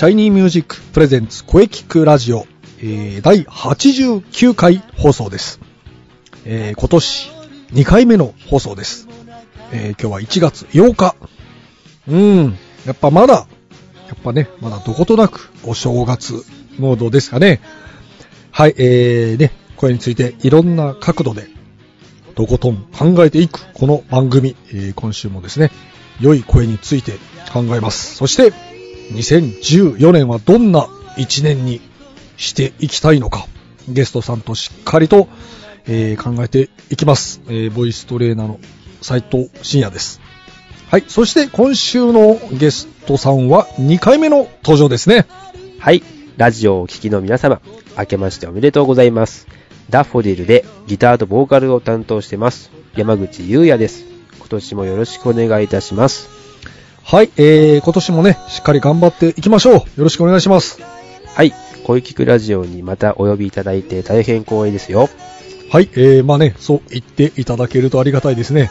シャイニーミュージックプレゼンツ声キクラジオ、えー、第89回放送です。えー、今年2回目の放送です。えー、今日は1月8日。うん、やっぱまだ、やっぱね、まだどことなくお正月モードですかね。はい、えー、ね、声についていろんな角度で、とことん考えていくこの番組、えー、今週もですね、良い声について考えます。そして、2014年はどんな1年にしていきたいのか、ゲストさんとしっかりと、えー、考えていきます。えー、ボイストレーナーの斉藤慎也です。はい。そして今週のゲストさんは2回目の登場ですね。はい。ラジオをお聴きの皆様、明けましておめでとうございます。ダッフォディルでギターとボーカルを担当してます。山口優也です。今年もよろしくお願いいたします。はい、えー、今年もね、しっかり頑張っていきましょう。よろしくお願いします。はい、声聞くラジオにまたお呼びいただいて大変光栄ですよ。はい、えー、まあね、そう言っていただけるとありがたいですね。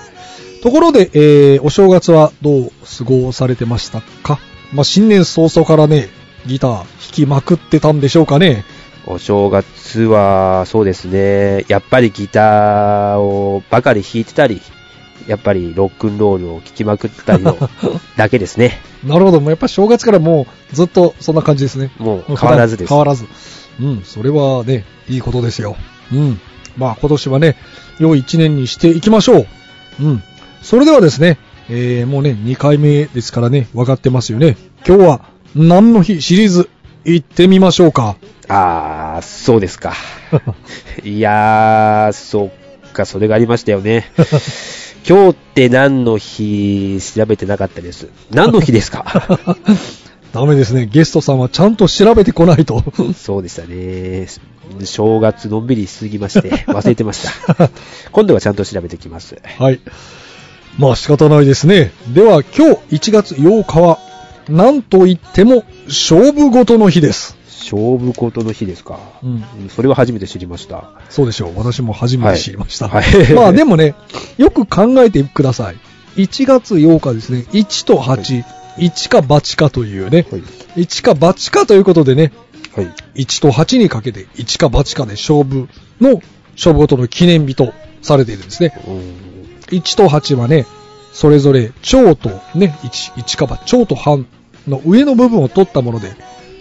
ところで、えー、お正月はどう過ごされてましたか？まあ、新年早々からね、ギター弾きまくってたんでしょうかね。お正月は、そうですね、やっぱりギターをばかり弾いてたり、やっぱりロックンロールを聴きまくったりの だけですね。なるほど。もうやっぱ正月からもうずっとそんな感じですね。もう変わらずです。変わらず。うん、それはね、いいことですよ。うん。まあ今年はね、良い一年にしていきましょう。うん。それではですね、えー、もうね、2回目ですからね、分かってますよね。今日は何の日シリーズ行ってみましょうか。あー、そうですか。いやー、そっか、それがありましたよね。今日って何の日調べてなかったです。何の日ですか？ダメですね。ゲストさんはちゃんと調べてこないと。そうでしたね。正月のんびりしすぎまして、忘れてました。今度はちゃんと調べてきます。はい。まあ仕方ないですね。では今日1月8日は、なんといっても勝負事の日です。勝負事の日ですか。うん。それは初めて知りました。そうでしょう。私も初めて知りました。はい。はい、まあでもね、よく考えてください。1月8日ですね、1と8、はい、1か8かというね、はい、1か8かということでね、はい、1と8にかけて1か8かで勝負の勝負事の記念日とされているんですね。1と8はね、それぞれ蝶とね、1、1か8、蝶と半の上の部分を取ったもので、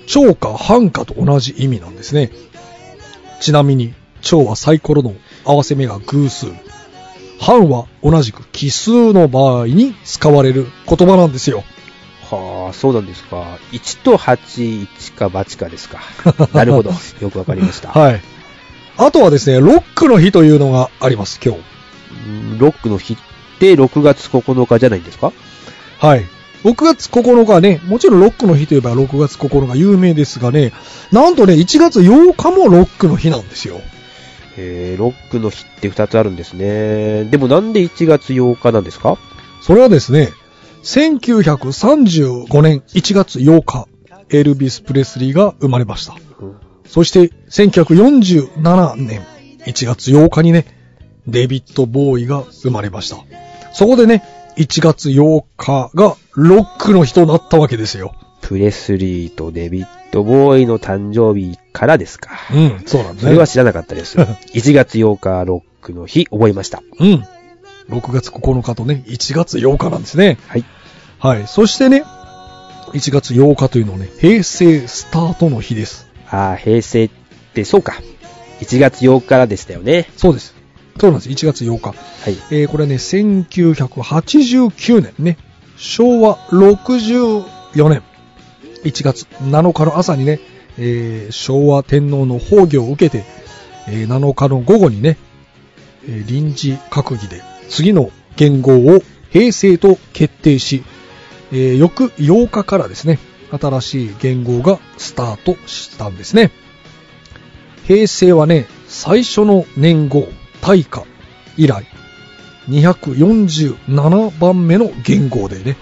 蝶か半かと同じ意味なんですね。ちなみに、蝶はサイコロの合わせ目が偶数。半は同じく奇数の場合に使われる言葉なんですよ。はあ、そうなんですか。1と8、1か8かですか。なるほど。よくわかりました。はい。あとはですね、ロックの日というのがあります、今日。ロックの日って6月9日じゃないんですか？はい。6月9日はね、もちろんロックの日といえば6月9日有名ですがね、なんとね、1月8日もロックの日なんですよ。えー、ロックの日って2つあるんですね。でもなんで1月8日なんですか？それはですね、1935年1月8日、エルビス・プレスリーが生まれました。うん、そして、1947年1月8日にね、デビッド・ボーイが生まれました。そこでね、1月8日がロックの日となったわけですよ。プレスリーとデビッド・ボーイの誕生日からですか。うん、そうなんですね。それは知らなかったです。1月8日ロックの日、覚えました。うん。6月9日とね、1月8日なんですね。はい。はい。そしてね、1月8日というのはね、平成スタートの日です。ああ、平成ってそうか。1月8日からでしたよね。そうです。そうなんです。1月8日。はい。えー、これね、1989年ね、昭和64年1月7日の朝にね、えー、昭和天皇の崩御を受けて、えー、7日の午後にね、えー臨時閣議で次の元号を平成と決定し、えー翌8日からですね、新しい元号がスタートしたんですね。平成はね、最初の年号、大化以来、247番目の元号でね、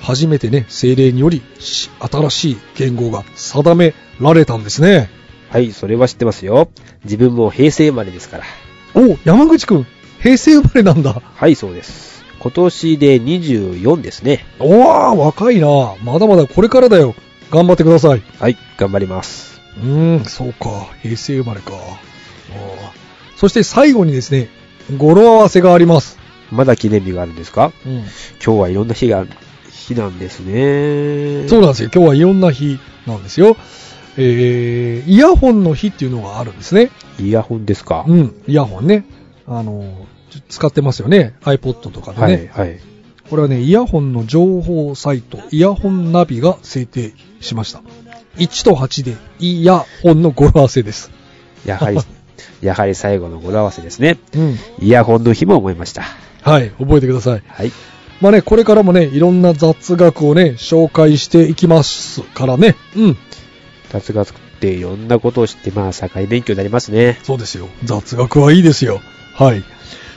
初めてね、精霊によりし新しい元号が定められたんですね。はい、それは知ってますよ。自分も平成生まれですから。お山口くん、平成生まれなんだ。はい、そうです。今年で24ですね。おわー、若いな。まだまだこれからだよ。頑張ってください。はい、頑張ります。うーん、そうか。平成生まれか。あーそして最後にですね、語呂合わせがあります。まだ記念日があるんですか？うん。今日はいろんな日が、日なんですね。そうなんですよ。今日はいろんな日なんですよ。えー、イヤホンの日っていうのがあるんですね。イヤホンですか、うん、イヤホンね。あの、ち使ってますよね。iPod とかでね。はい、はい。これはね、イヤホンの情報サイト、イヤホンナビが制定しました。1と8で、イヤホンの語呂合わせです。やはり、やはり最後の語呂合わせですね。うん。イヤホンの日も思いました。はい、覚えてください。はい。まあね、これからもね、いろんな雑学をね、紹介していきますからね。うん。雑学っていろんなことを知って、まあ、社会勉強になりますね。そうですよ。雑学はいいですよ。はい。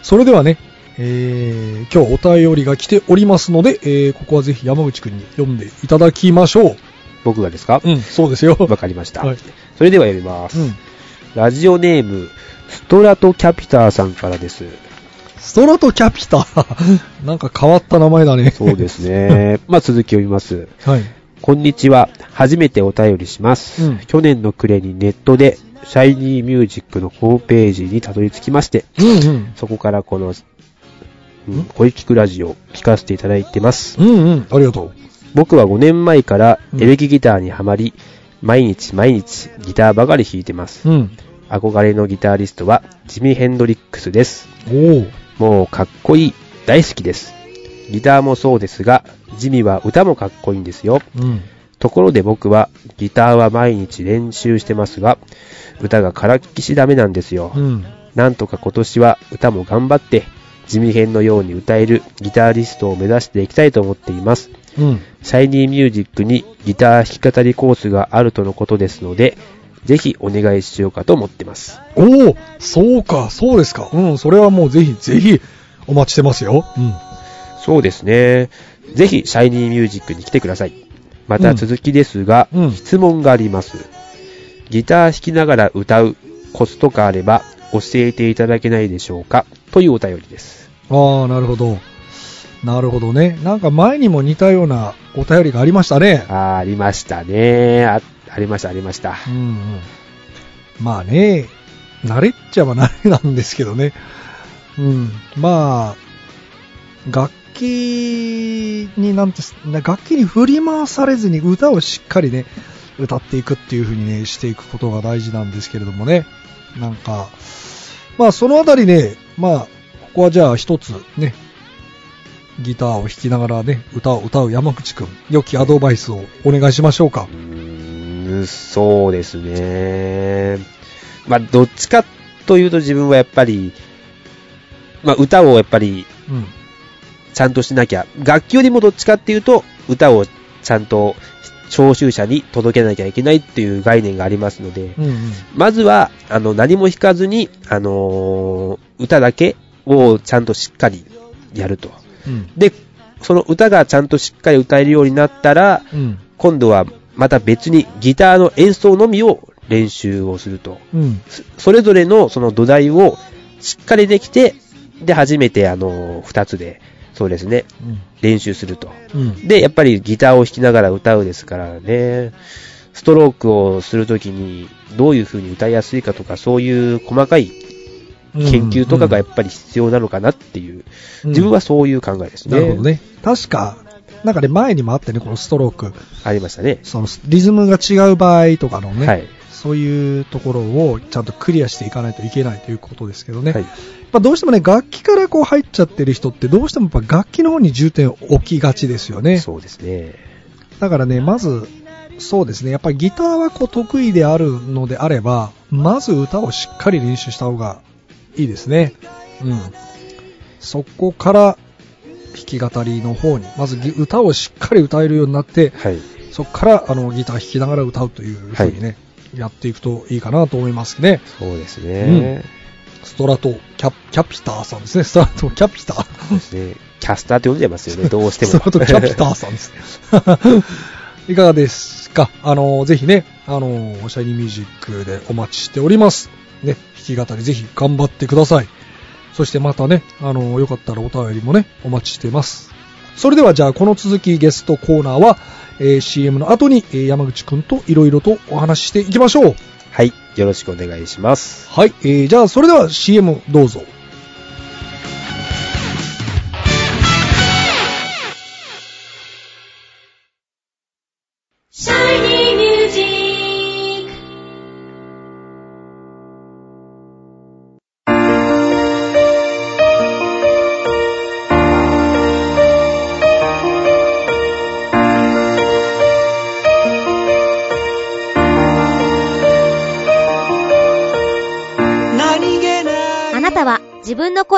それではね、えー、今日お便りが来ておりますので、えー、ここはぜひ山口くんに読んでいただきましょう。僕がですか？うん、そうですよ。わかりました。はい。それでは読みます。うん。ラジオネーム、ストラトキャピターさんからです。ストラトキャピター？なんか変わった名前だね。そうですね。まあ、続き読みます。はい。こんにちは。初めてお便りします。うん去年の暮れにネットで、シャイニーミュージックのホームページにたどり着きまして、うんうん。そこからこの、うん、声聞くラジオを聞かせていただいてます。うんうん。ありがと僕は5年前からうんエレキギターにはまり、毎日毎日ギターばかり弾いてます。う。うん。憧れのギタリストはジミ・ヘンドリックスです。もうかっこいい。大好きです。ギターもそうですが、ジミは歌もかっこいいんですよ。うん。ところで僕はギターは毎日練習してますが、歌がからっきしダメなんですよ。うん。なんとか今年は歌も頑張って、地味編のように歌えるギタリストを目指していきたいと思っています。うん。シャイニーミュージックにギター弾き語りコースがあるとのことですので、ぜひお願いしようかと思ってます。おー、そうか、そうですか。うん、それはもうぜひぜひお待ちしてますよ。うん。そうですね。ぜひシャイニーミュージックに来てください。また続きですが、うんうん質問があります。ギター弾きながら歌うコツとかあれば教えていただけないでしょうか？というお便りです。ああ、なるほど。なるほどね。なんか前にも似たようなお便りがありましたね。あーありましたね。あありました、ありました。うんうん。まあね、慣れっちゃは慣れなんですけどね。うん。まあ、楽器になんて、楽器に振り回されずに歌をしっかりね、歌っていくっていう風にね、していくことが大事なんですけれどもね。なんか、まあそのあたりね、まあ、ここはじゃあ一つね、ギターを弾きながらね、歌を歌う山口くん、良きアドバイスをお願いしましょうかう。ーん、そうですね。まあ、どっちかというと自分はやっぱり、まあ、歌をやっぱりうん。ちゃんとしなきゃ、楽器よりもどっちかっていうと、歌をちゃんと聴衆者に届けなきゃいけないっていう概念がありますので、うんうん。まずは、あの、何も弾かずに、あのー歌だけをちゃんとしっかりやると。うん。で、その歌がちゃんとしっかり歌えるようになったら、うん。今度はまた別にギターの演奏のみを練習をすると。うん。そそれぞれのその土台をしっかりできて、で、初めてあの、二つで、そうですね、練習すると。うん。で、やっぱりギターを弾きながら歌うですからね、ストロークをするときにどういう風に歌いやすいかとか、そういう細かい研究とかがやっぱり必要なのかなっていう、うん自分はそういう考えですね。なるほどね。確か、なんかね、前にもあってね、このストローク。ありましたね。その、リズムが違う場合とかのね、はい。そういうところをちゃんとクリアしていかないといけないということですけどね。はい。まあどうしてもね、楽器からこう入っちゃってる人って、どうしてもやっぱ楽器の方に重点を置きがちですよね。そうですね。だからね、まず、そうですね、やっぱりギターはこう得意であるのであれば、まず歌をしっかり練習した方がいいですね。うん。そこから、弾き語りの方に、まずぎ歌をしっかり歌えるようになって、はい。そこからあのギター弾きながら歌うという風にね、やっていくといいかなと思いますね。そうですね。ストラトキャ、キャピターさんですね。ストラトキャピター。ですね。キャスターって呼んじゃいますよね、どうしても。ストラトキャピターさんですね。いかがですか？あの、ぜひね、あの、シャイニーミュージックでお待ちしております。ね、弾き語りぜひ頑張ってください。そしてまたね、あの、よかったらお便りもね、お待ちしています。それではじゃあこの続きゲストコーナーは、えー CM の後に、えー山口くんといろいろとお話ししていきましょう。はい。よろしくお願いします。はい、えーじゃあそれでは CM どうぞ。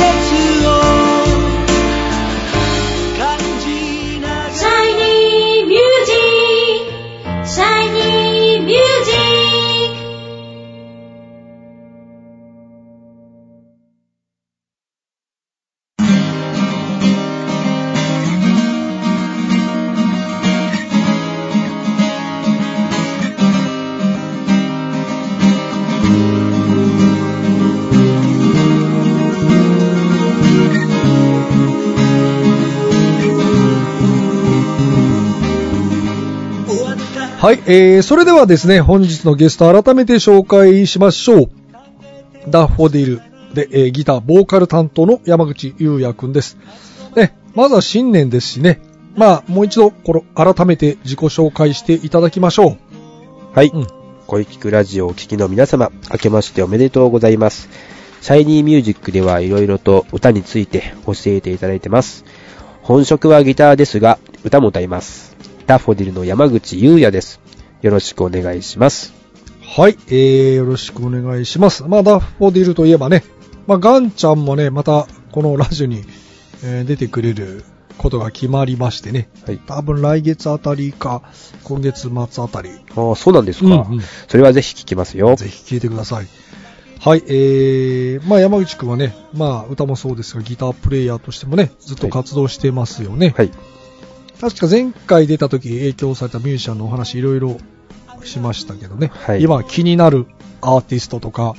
get to. えー、それではですね、本日のゲスト改めて紹介しましょう。ダッフォディルで、えーギター、ボーカル担当の山口優也くんです。ね、まずは新年ですしね、まあ、もう一度、この、改めて自己紹介していただきましょう。はい。うん声聞くラジオをお聞きの皆様、明けましておめでとうございます。シャイニーミュージックではいろいろと歌について教えていただいてます。本職はギターですが、歌も歌います。ダッフォディルの山口優也です。よろしくお願いします。はい、えー、よろしくお願いします。まあ、ダッフォディルといえばね、まあ、ガンちゃんもね、また、このラジオに、えー出てくれることが決まりましてね、はい。多分来月あたりか、今月末あたり、ああ、そうなんですか、うんうんそれはぜひ聞きますよ。ぜひ聴いてください。はい、えー、まあ山口くんはね、まあ歌もそうですが、ギタープレイヤーとしてもね、ずっと活動してますよね。はい。確か前回出た時影響されたミュージシャンのお話いろいろしましたけどね、はい今気になるアーティストとか、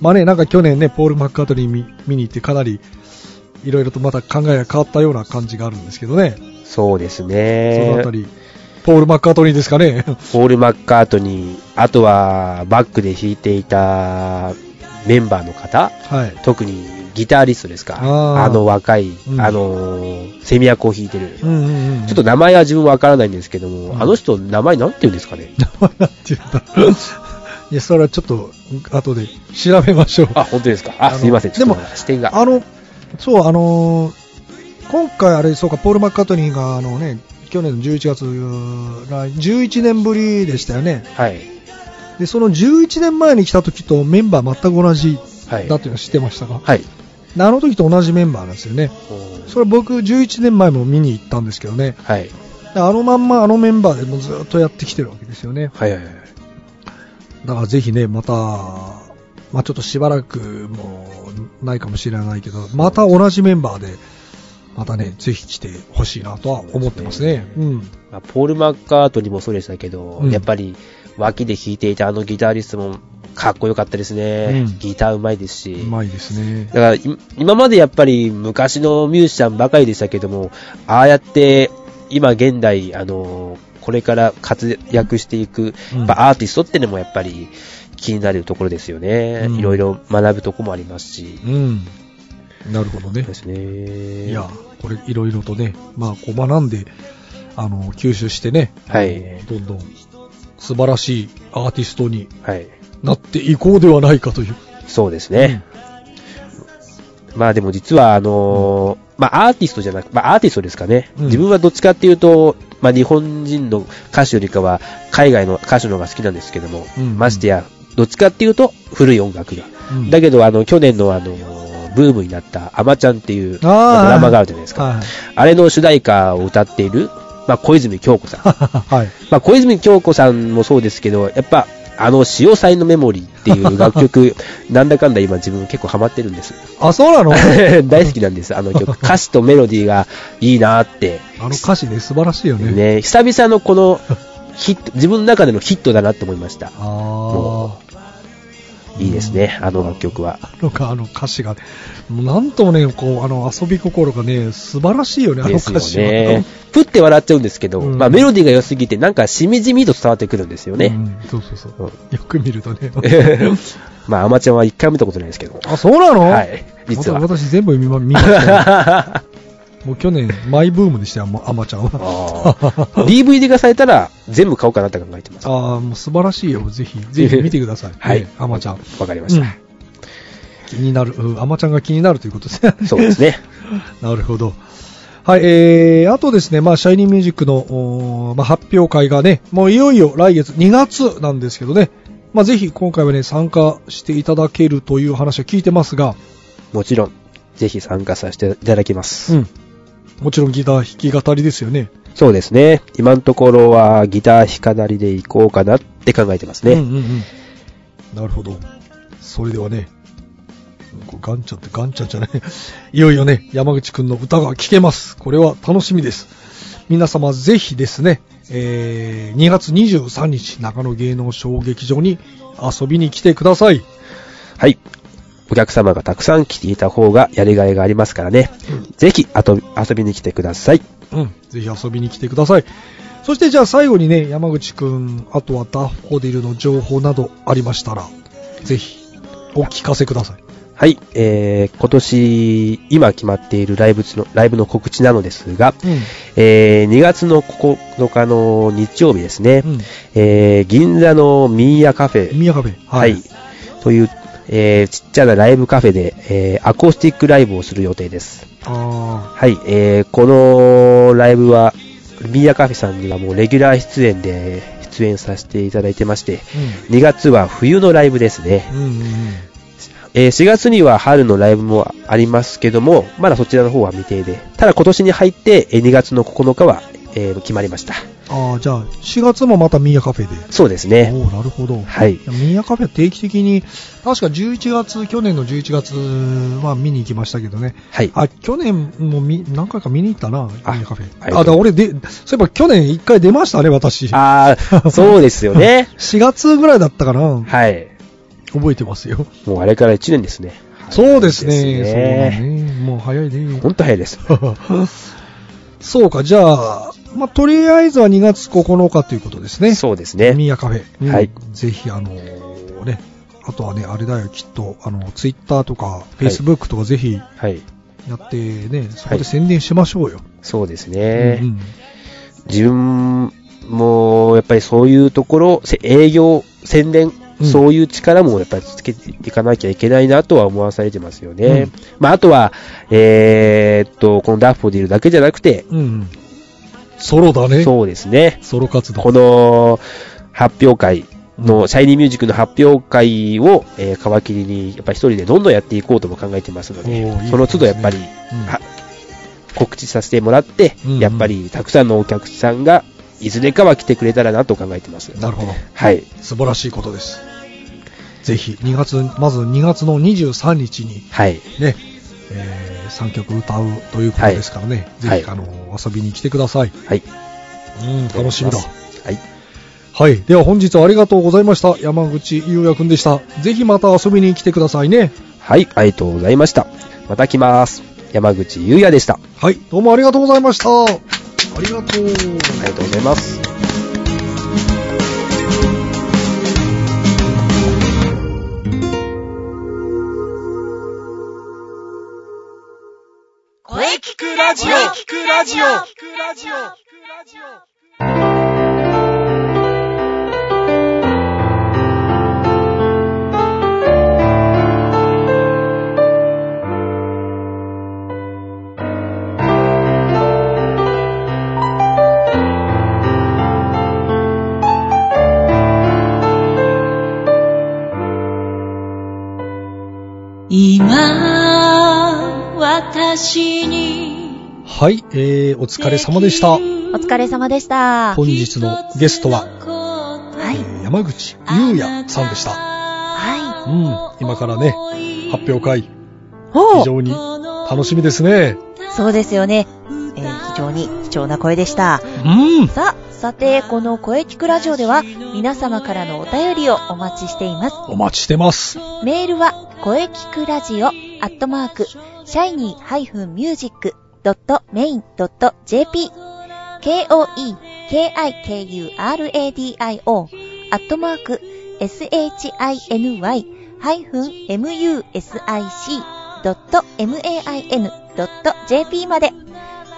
まあね、なんか去年ね、ポール・マッカートニー見見に行ってかなりいろいろとまた考えが変わったような感じがあるんですけどね、そうですそのねあた。り、ポール・マッカートニーですかね。ポール・マッカートニー、あとはバックで弾いていたメンバーの方、はい。特にギタリストですか。あの若い、うんあのーセミアコを弾いてる。うんうんうん。ちょっと名前は自分わからないんですけども、うんあの人名前なんて言うんですかね？なんて言うんだろう。いや、それはちょっと、後で調べましょう。あ、本当ですか？あ、あのすいません。でも視点が。あの、そう、あのー今回あれ、そうか、ポール・マッカートニーが、あのね、去年の11月、来11年ぶりでしたよね。はい。で、その11年前に来た時とメンバー全く同じはい。だっていうの知ってましたか、はい。であの時と同じメンバーなんですよね。それ僕11年前も見に行ったんですけどね。はい。であのまんまあのメンバーでもうずっとやってきてるわけですよね。はいはいはい。だからぜひね、また、まあちょっとしばらくもうないかもしれないけど、また同じメンバーで、またね、ぜひ来てほしいなとは思ってますね。うん。まあポール・マッカートニーもそうでしたけど、うんやっぱり脇で弾いていたあのギタリストもかっこよかったですね。うんギターうまいですし。うまいですね。だからい今までやっぱり昔のミュージシャンばかりでしたけども、ああやって今現代、あの、これから活躍していく、アーティストってのもやっぱり気になるところですよね。うんいろいろ学ぶとこもありますし。うん。なるほどね。ですね。いや、これいろいろとね、まあ、こう学んで、あの、吸収してね、はいどんどん素晴らしいアーティストにはい。なっていこうではないかという。そうですね。まあでも実はあのーまあアーティストじゃなく、まあアーティストですかね。うん自分はどっちかっていうと、まあ日本人の歌手よりかは海外の歌手の方が好きなんですけども、うんましてや、どっちかっていうと古い音楽が。うんだけどあの去年のあのーブームになったアマちゃんっていうドラマがあるじゃないですか。はい。あれの主題歌を歌っている、まあ小泉京子さん。はい。まあ、小泉京子さんもそうですけど、やっぱ、あの、潮祭のメモリーっていう楽曲、なんだかんだ今自分結構ハマってるんです。あ、そうなの？大好きなんです、あの曲。歌詞とメロディーがいいなって。あの歌詞ね、素晴らしいよね。ね、久々のこのヒット、自分の中でのヒットだなって思いました。あいいですね、あの楽曲は。あ。なんかあの歌詞が、なんともね、こう、あの遊び心がね、素晴らしいよね、あの歌詞は。ね。プって笑っちゃうんですけど、うんまあメロディーが良すぎて、なんかしみじみと伝わってくるんですよね。うん、そうそうそう。うんよく見るとね。まあ、アマちゃんは一回も見たことないですけど。あ、そうなの？はい、実は。私全部見ま見ましたよ。もう去年、マイブームでしたよ、もうアマちゃんは。DVD 化されたら全部買おうかなって考えてます。ああ、もう素晴らしいよ。ぜひ、ぜひ見てください。はいね。アマちゃん。わかりました。うん気になる、うんアマちゃんが気になるということですね。そうですね。なるほど。はい、えー、あとですね、まあ、シャイニーミュージックの、まあ、発表会がね、もういよいよ来月2月なんですけどね、まあ、ぜひ今回はね、参加していただけるという話を聞いてますが、もちろん、ぜひ参加させていただきます。うん。もちろんギター弾き語りですよね。そうですね。今のところはギター弾かなりでいこうかなって考えてますね。うんうんうん。なるほど。それではね、ガンちゃんってガンちゃんじゃない。いよいよね、山口くんの歌が聴けます。これは楽しみです。皆様ぜひですね、えー、2月23日、長野芸能小劇場に遊びに来てください。はい。お客様がたくさん来ていた方がやりがいがありますからね。ぜひ遊び遊びに来てください。うん、ぜひ遊びに来てください。そしてじゃあ最後にね、山口くん、あとはダッフォディルの情報などありましたら、ぜひお聞かせください。はい。えー、今年、今決まっているライブの、ライブの告知なのですが、うん。えー、2月の9日の日曜日ですね。うん。えー、銀座のミーヤカフェ。宮カフェ。はい。という、えー、ちっちゃなライブカフェで、えー、アコースティックライブをする予定です。あはい。えー、このライブは、ミーヤカフェさんにはもうレギュラー出演で出演させていただいてまして、あ。2月は冬のライブですね。うん。うんうんうん。えー4月には春のライブもありますけども、まだそちらの方は未定で、ただ今年に入って、えー2月の9日は、えー決まりました。ああ、じゃあ、4月もまたミーヤカフェで。そうですね。おおなるほど。はい。ミーヤカフェ定期的に、確か11月、去年の11月は見に行きましたけどね。はい。あ、去年もみ何回か見に行ったな、ミあーヤカフェ。ああ、だ俺で、そういえば去年1回出ましたね、私。あー、そうですよね。4月ぐらいだったかな。はい。覚えてますよ。もうあれから1年ですね。そうですね。早いそうだね。もう早いね。ほんと早いです。そうか、じゃあ、まあ、とりあえずは2月9日ということですね。そうですね。ミーヤカフェ。うんはいぜひ、あのーね、あとはね、あれだよ、きっと、あの、ツイッターとか、フェイスブックとかぜひはい。やってね、そこで宣伝しましょうよ。そうですね。うんうん自分も、やっぱりそういうところ、せ営業、宣伝、うんそういう力もやっぱりつけていかなきゃいけないなとは思わされてますよね。うんまあ、あとは、えーっと、このダッフォディルだけじゃなくて、うんうん。ソロだね。そうですね。ソロ活動。この発表会の、シャイニーミュージックの発表会を、えー皮切りに、やっぱり一人でどんどんやっていこうとも考えてますので、いいですねその都度やっぱり、うんは告知させてもらって、うんうんやっぱりたくさんのお客さんが、いずれかは来てくれたらなと考えてます。なるほど。はい。素晴らしいことです。ぜひ2月、まず2月の23日にはい。ね、え3曲歌うということですからね、ぜひ、はいあの、遊びに来てください。はい。うん、楽しみだ。はい。はい。では本日はありがとうございました。山口優也くんでした。ぜひまた遊びに来てくださいね。はい、ありがとうございました。また来ます。山口優也でした。あはい。どうもありがとうございました。ありがとう。りがとうございます。声聞くラジオ。聞くラジオ。今私にはい。えー、お疲れ様でした。お疲れ様でした。本日のゲストは、はい。えー山口優也さんでした。はうん。今からね、発表会、非常に楽しみですね。そうですよね。えー非常に貴重な声でした。うん。さあ、さて、この声聞くラジオでは、皆様からのお便りをお待ちしています。お待ちしてます。メールは、声聞くラジオ、アットマーク、シャイニー -music.main.jp、k-o-e-k-i-k-u-r-a-d-i-o、アットマーク、shiny-music.main.jp まで、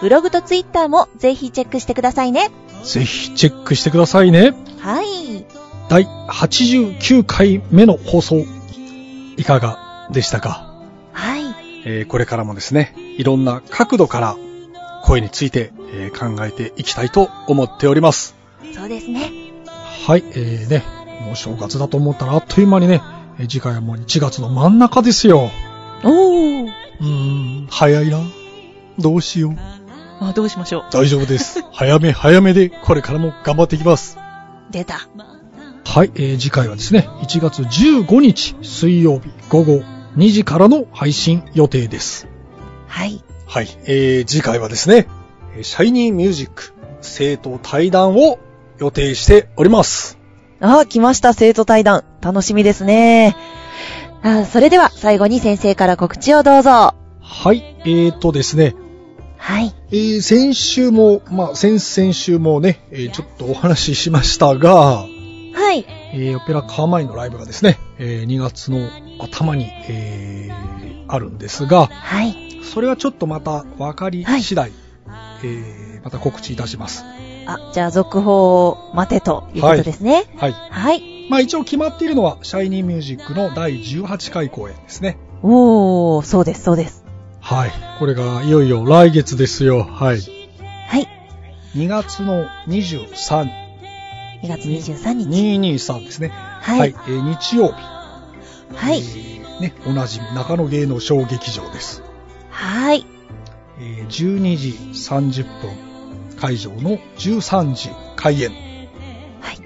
ブログとツイッターもぜひチェックしてくださいね。ぜひチェックしてくださいね。はい。第89回目の放送、いかがでしたか？はい。えーこれからもですね、いろんな角度から声について、えー考えていきたいと思っております。そうですね。はい、えーね、もう正月だと思ったらあっという間にね、えー次回はもう1月の真ん中ですよ。おー。うーん、早いな。どうしよう。あ、どうしましょう。大丈夫です。早め早めで、これからも頑張っていきます。出た。はい、えー次回はですね、1月15日水曜日午後2時からの配信予定です。はい。はい、えー次回はですね、えーシャイニーミュージック生徒対談を予定しております。あ、来ました、生徒対談。楽しみですね。あそれでは、最後に先生から告知をどうぞ。はい、えーとですね、はい。えー先週も、まあ、先々週もね、えーちょっとお話ししましたが、はい。えーオペラカーマインのライブがですね、えー2月の頭に、えーあるんですが、はい。それはちょっとまた分かり次第、えーまた告知いたします。あ、じゃあ、続報を待てということですね。はい。はい。まあ一応決まっているのは、シャイニーミュージックの第18回公演ですね。おー、そうです、そうです。はい。これがいよいよ来月ですよ。はい。はい。2月の23、2月23日。223ですね。はい。えー日曜日。はい。えーね、おなじみ中野芸能小劇場です。はい。えー12時30分会場の13時開演。はい。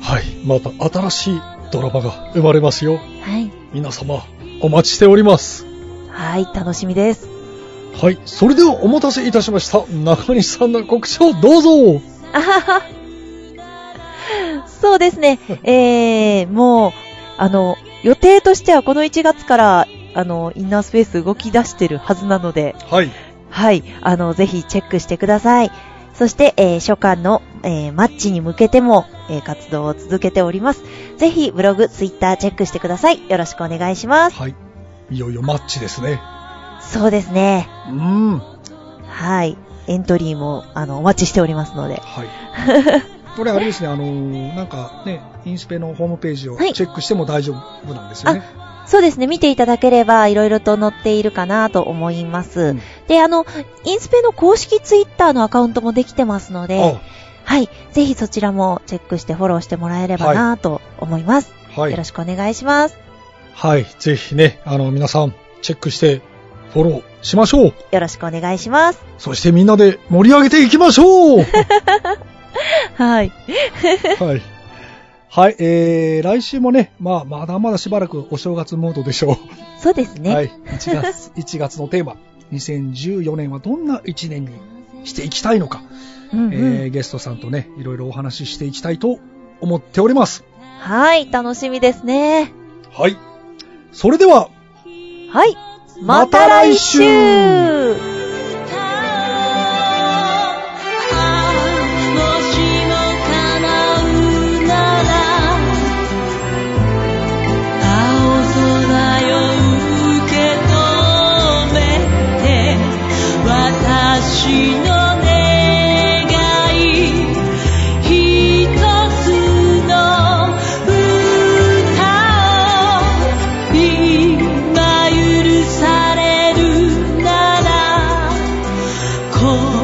はい。また新しいドラマが生まれますよ。はい。皆様、お待ちしております。はい、楽しみです。はい。それではお待たせいたしました。中西さんの告知をどうぞ。あはは。そうですね。えー、もう、あの、予定としてはこの1月から、あの、インナースペース動き出してるはずなので、はい。はい、あの、ぜひチェックしてください。そして、えー初夏の、えーマッチに向けても、えー活動を続けております。ぜひ、ブログ、ツイッターチェックしてください。よろしくお願いします。はい。いよいよマッチですね。そうですね。うん。はい。エントリーも、あの、お待ちしておりますので。はい。これあれですね、あのーなんかね、インスペのホームページをはいチェックしても大丈夫なんですよね。そうですね、見ていただければ、いろいろと載っているかなと思います。うんで、あの、インスペの公式ツイッターのアカウントもできてますので、はい。ぜひそちらもチェックしてフォローしてもらえればなと思います。あはいよろ。しくお願いします。はい。ぜひね、あの、皆さん、チェックして、フォローしましょう。よろしくお願いします。そしてみんなで盛り上げていきましょう はい。はい。はい、えー、来週もね、まあ、まだまだしばらくお正月モードでしょう。そうですね。はい、1月、1月のテーマ、2014年はどんな1年にしていきたいのか、うんうんえーゲストさんとね、いろいろお話ししていきたいと思っております。はい、楽しみですね。はい。それでは、はい。また来週 amor.